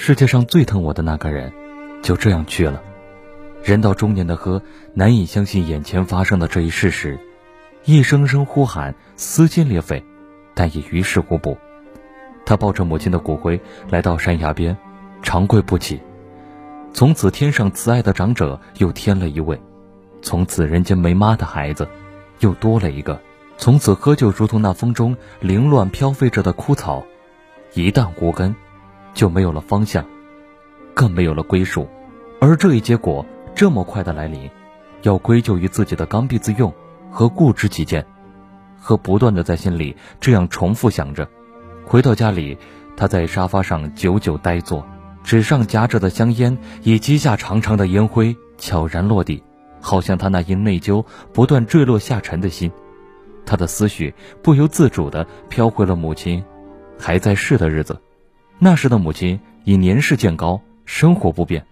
世界上最疼我的那个人，就这样去了。人到中年的呵，难以相信眼前发生的这一事实，一声声呼喊，撕心裂肺，但也于事无补。他抱着母亲的骨灰来到山崖边，长跪不起。从此，天上慈爱的长者又添了一位；从此，人间没妈的孩子又多了一个。从此，喝就如同那风中凌乱飘飞着的枯草，一旦无根。就没有了方向，更没有了归属，而这一结果这么快的来临，要归咎于自己的刚愎自用和固执己见，和不断的在心里这样重复想着。回到家里，他在沙发上久久呆坐，纸上夹着的香烟以积下长长的烟灰悄然落地，好像他那因内疚不断坠落下沉的心。他的思绪不由自主地飘回了母亲还在世的日子。那时的母亲已年事渐高，生活不便。